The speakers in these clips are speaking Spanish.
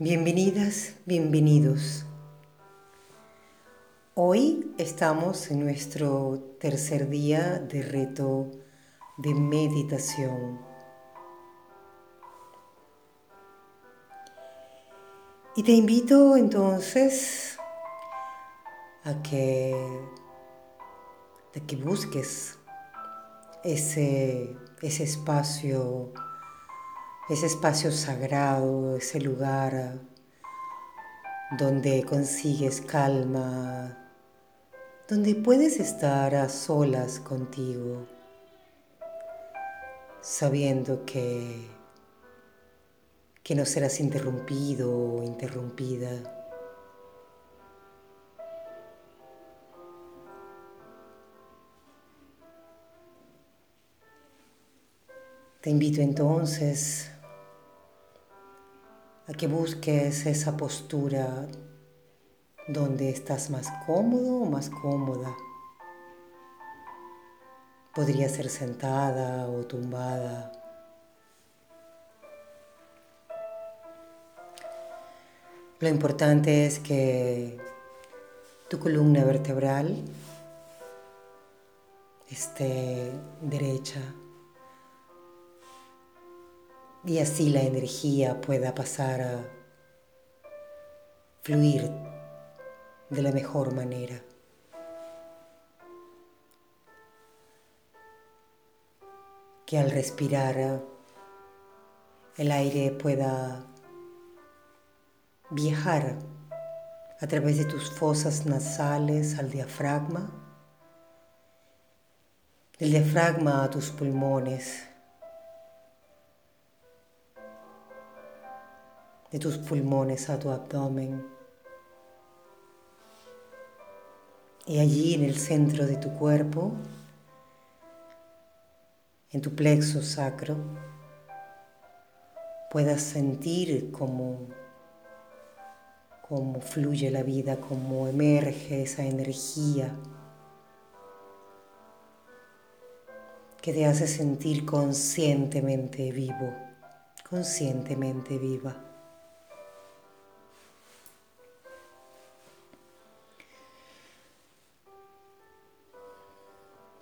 Bienvenidas, bienvenidos. Hoy estamos en nuestro tercer día de reto de meditación. Y te invito entonces a que, a que busques ese, ese espacio ese espacio sagrado, ese lugar donde consigues calma, donde puedes estar a solas contigo, sabiendo que, que no serás interrumpido o interrumpida. Te invito entonces a que busques esa postura donde estás más cómodo o más cómoda. Podría ser sentada o tumbada. Lo importante es que tu columna vertebral esté derecha y así la energía pueda pasar a fluir de la mejor manera. Que al respirar el aire pueda viajar a través de tus fosas nasales al diafragma, del diafragma a tus pulmones de tus pulmones a tu abdomen. Y allí en el centro de tu cuerpo, en tu plexo sacro, puedas sentir cómo, cómo fluye la vida, cómo emerge esa energía que te hace sentir conscientemente vivo, conscientemente viva.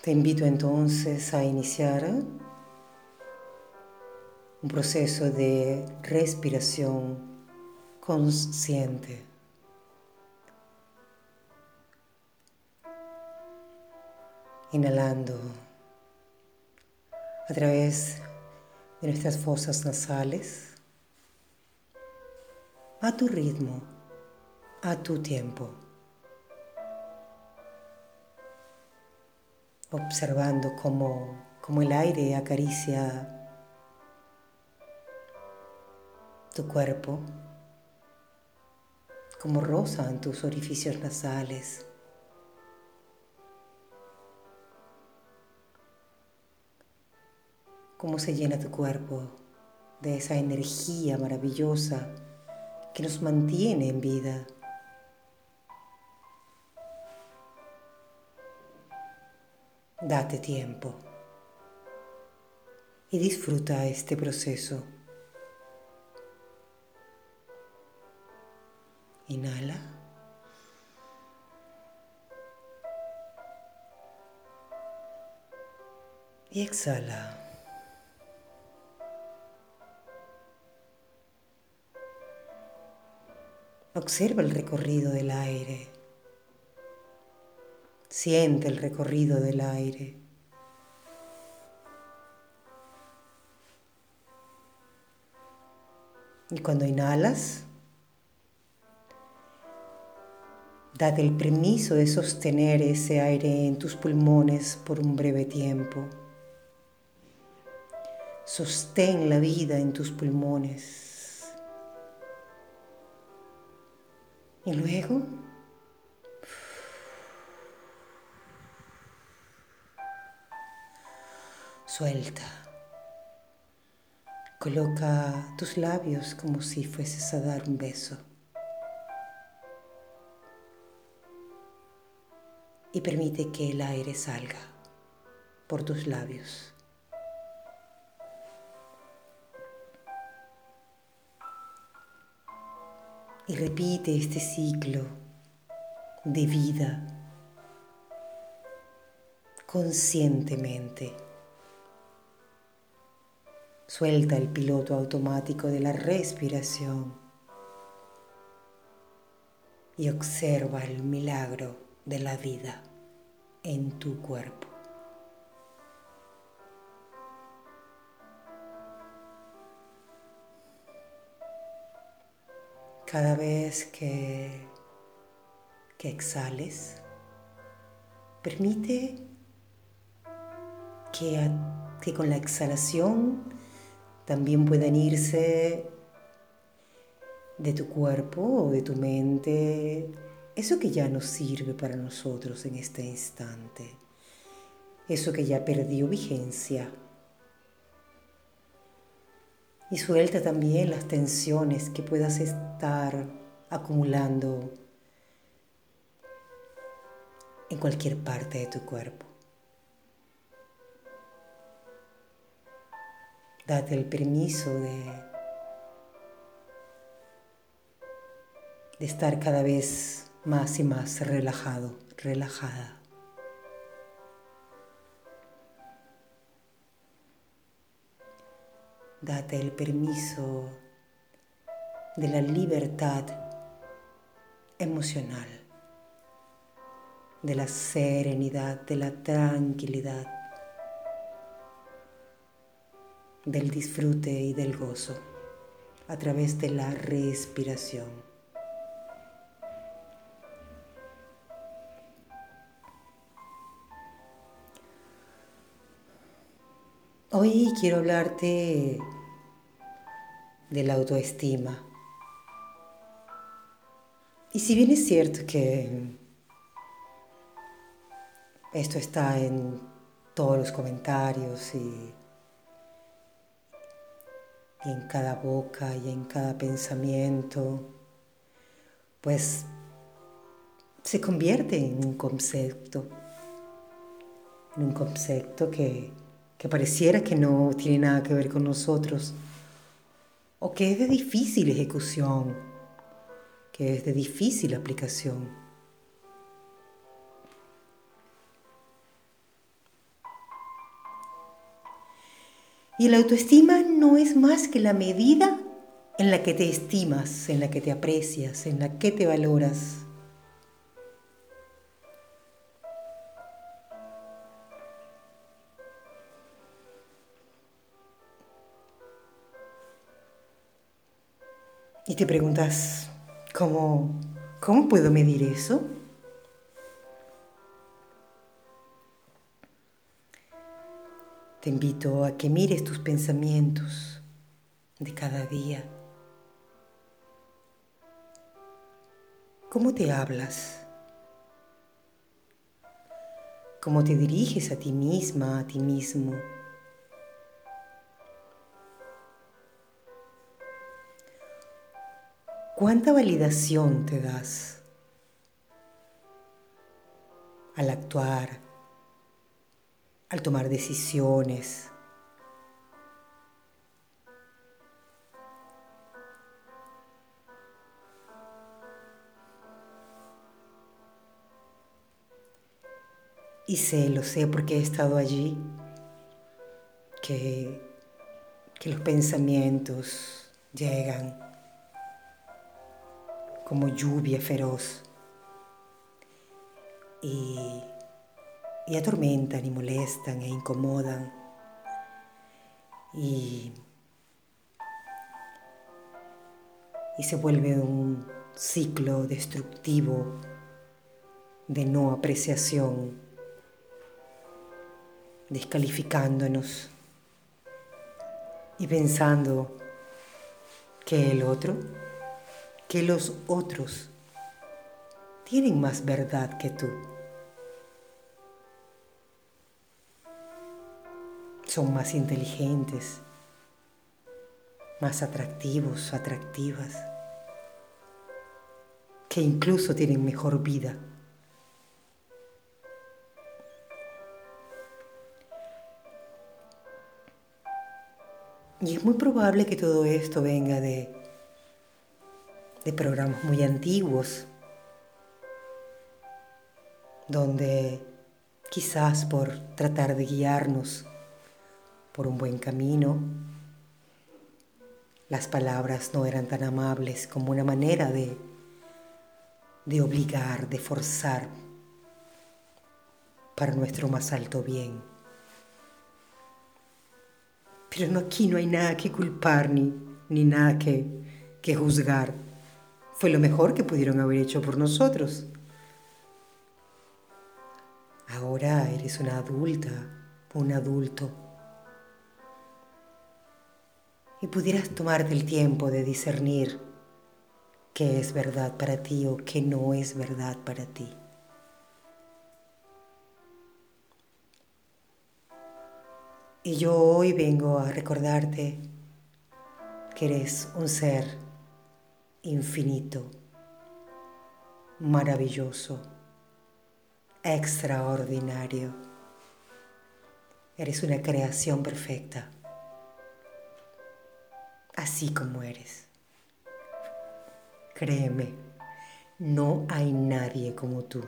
Te invito entonces a iniciar un proceso de respiración consciente. Inhalando a través de nuestras fosas nasales a tu ritmo, a tu tiempo. Observando cómo, el aire acaricia tu cuerpo, como rozan tus orificios nasales. Cómo se llena tu cuerpo de esa energía maravillosa que nos mantiene en vida. Date tiempo y disfruta este proceso. Inhala. Y exhala. Observa el recorrido del aire. Siente el recorrido del aire. Y cuando inhalas, date el permiso de sostener ese aire en tus pulmones por un breve tiempo. Sostén la vida en tus pulmones. Y luego Suelta. Coloca tus labios como si fueses a dar un beso. Y permite que el aire salga por tus labios. Y repite este ciclo de vida conscientemente. Suelta el piloto automático de la respiración y observa el milagro de la vida en tu cuerpo. Cada vez que, que exhales, permite que, que con la exhalación también puedan irse de tu cuerpo o de tu mente eso que ya no sirve para nosotros en este instante, eso que ya perdió vigencia. Y suelta también las tensiones que puedas estar acumulando en cualquier parte de tu cuerpo. Date el permiso de, de estar cada vez más y más relajado, relajada. Date el permiso de la libertad emocional, de la serenidad, de la tranquilidad, del disfrute y del gozo a través de la respiración. Hoy quiero hablarte de la autoestima. Y si bien es cierto que esto está en todos los comentarios y, y en cada boca y en cada pensamiento, pues se convierte en un concepto, en un concepto que que pareciera que no tiene nada que ver con nosotros, o que es de difícil ejecución, que es de difícil aplicación. Y la autoestima no es más que la medida en la que te estimas, en la que te aprecias, en la que te valoras. Y te preguntas, ¿cómo, cómo puedo medir eso? Te invito a que mires tus pensamientos de cada día. ¿Cómo te hablas? ¿Cómo te diriges a ti misma, a ti mismo? ¿Cuánta validación te das al actuar, al tomar decisiones? Y sé, lo sé porque he estado allí, que, que los pensamientos llegan como lluvia feroz y, y atormentan y molestan e incomodan y, y se vuelve un ciclo destructivo de no apreciación, descalificándonos y pensando que el otro que los otros tienen más verdad que tú. Son más inteligentes, más atractivos, atractivas, que incluso tienen mejor vida. Y es muy probable que todo esto venga de de programas muy antiguos, donde quizás por tratar de guiarnos por un buen camino, las palabras no eran tan amables como una manera de, de obligar, de forzar para nuestro más alto bien. Pero no, aquí no hay nada que culpar ni, ni nada que, que juzgar. Fue lo mejor que pudieron haber hecho por nosotros. Ahora eres una adulta, un adulto. Y pudieras tomarte el tiempo de discernir qué es verdad para ti o qué no es verdad para ti. Y yo hoy vengo a recordarte que eres un ser infinito, maravilloso, extraordinario. Eres una creación perfecta, así como eres. Créeme, no hay nadie como tú.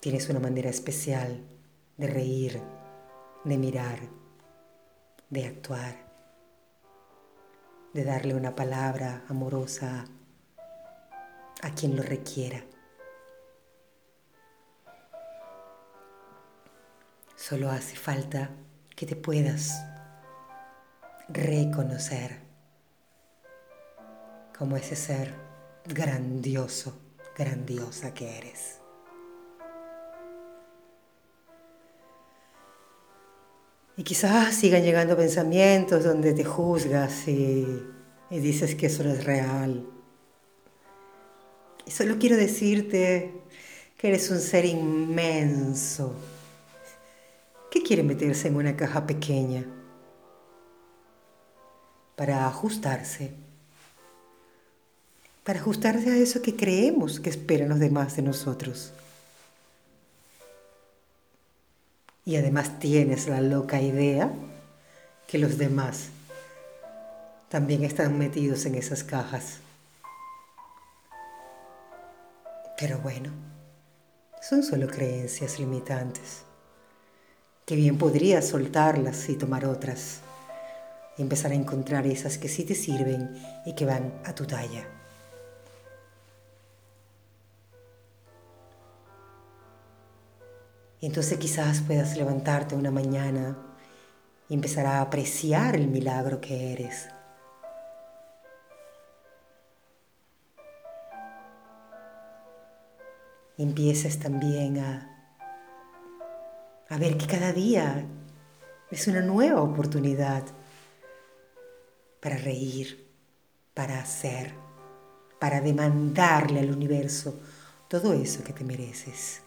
Tienes una manera especial de reír, de mirar, de actuar, de darle una palabra amorosa a quien lo requiera. Solo hace falta que te puedas reconocer como ese ser grandioso, grandiosa que eres. Y quizás sigan llegando pensamientos donde te juzgas y, dices que eso no es real. Y solo quiero decirte que eres un ser inmenso que quiere meterse en una caja pequeña para ajustarse, para ajustarse a eso que creemos que esperan los demás de nosotros. Y además tienes la loca idea que los demás también están metidos en esas cajas. Pero bueno, son solo creencias limitantes, que bien podrías soltarlas y tomar otras, y empezar a encontrar esas que sí te sirven y que van a tu talla. Y entonces quizás puedas levantarte una mañana y empezar a apreciar el milagro que eres. empieces también a, a ver que cada día es una nueva oportunidad para reír, para hacer, para demandarle al universo todo eso que te mereces.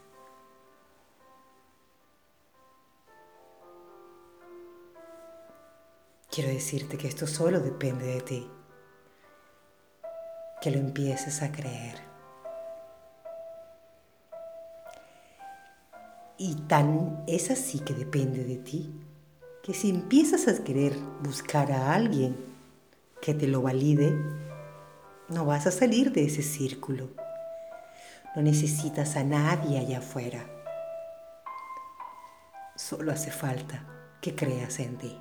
Quiero decirte que esto solo depende de ti, que lo empieces a creer. Y tan es así que depende de ti, que si empiezas a querer buscar a alguien que te lo valide, no vas a salir de ese círculo. No necesitas a nadie allá afuera. Solo hace falta que creas en ti.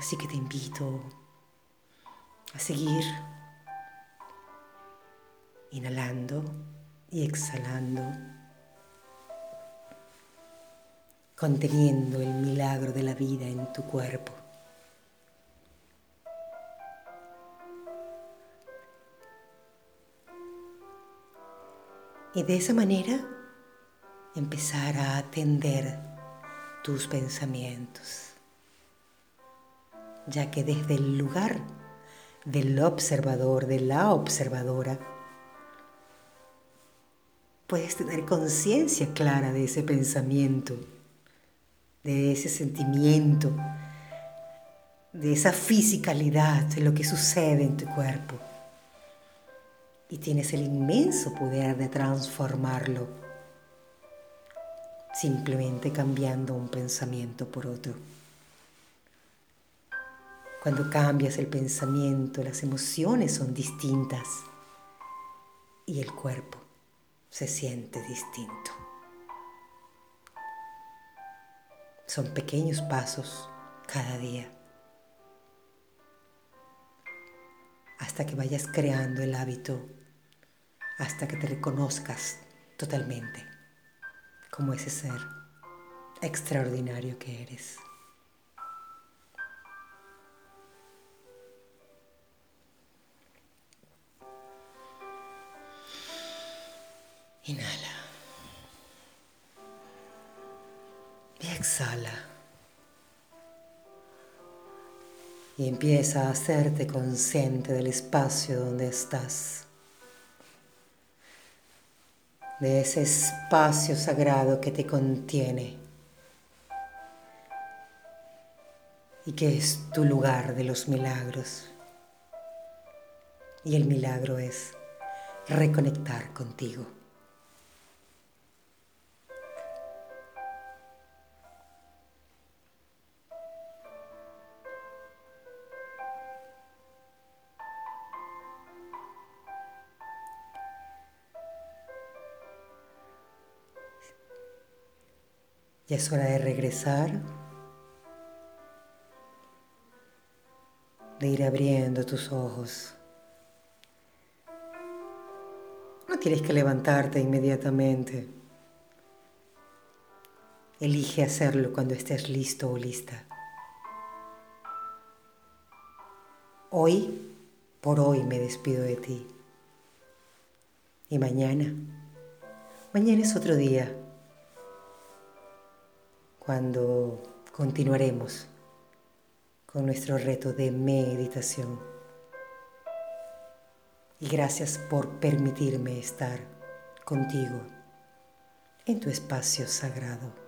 Así que te invito a seguir inhalando y exhalando, conteniendo el milagro de la vida en tu cuerpo. Y de esa manera empezar a atender tus pensamientos ya que desde el lugar del observador, de la observadora, puedes tener conciencia clara de ese pensamiento, de ese sentimiento, de esa fisicalidad de lo que sucede en tu cuerpo. y tienes el inmenso poder de transformarlo simplemente cambiando un pensamiento por otro. Cuando cambias el pensamiento, las emociones son distintas y el cuerpo se siente distinto. Son pequeños pasos cada día hasta que vayas creando el hábito, hasta que te reconozcas totalmente como ese ser extraordinario que eres. Inhala. Y exhala. Y empieza a hacerte consciente del espacio donde estás. De ese espacio sagrado que te contiene. Y que es tu lugar de los milagros. Y el milagro es reconectar contigo. Ya es hora de regresar, de ir abriendo tus ojos. No tienes que levantarte inmediatamente. Elige hacerlo cuando estés listo o lista. Hoy, por hoy me despido de ti. Y mañana, mañana es otro día cuando continuaremos con nuestro reto de meditación. Y gracias por permitirme estar contigo en tu espacio sagrado.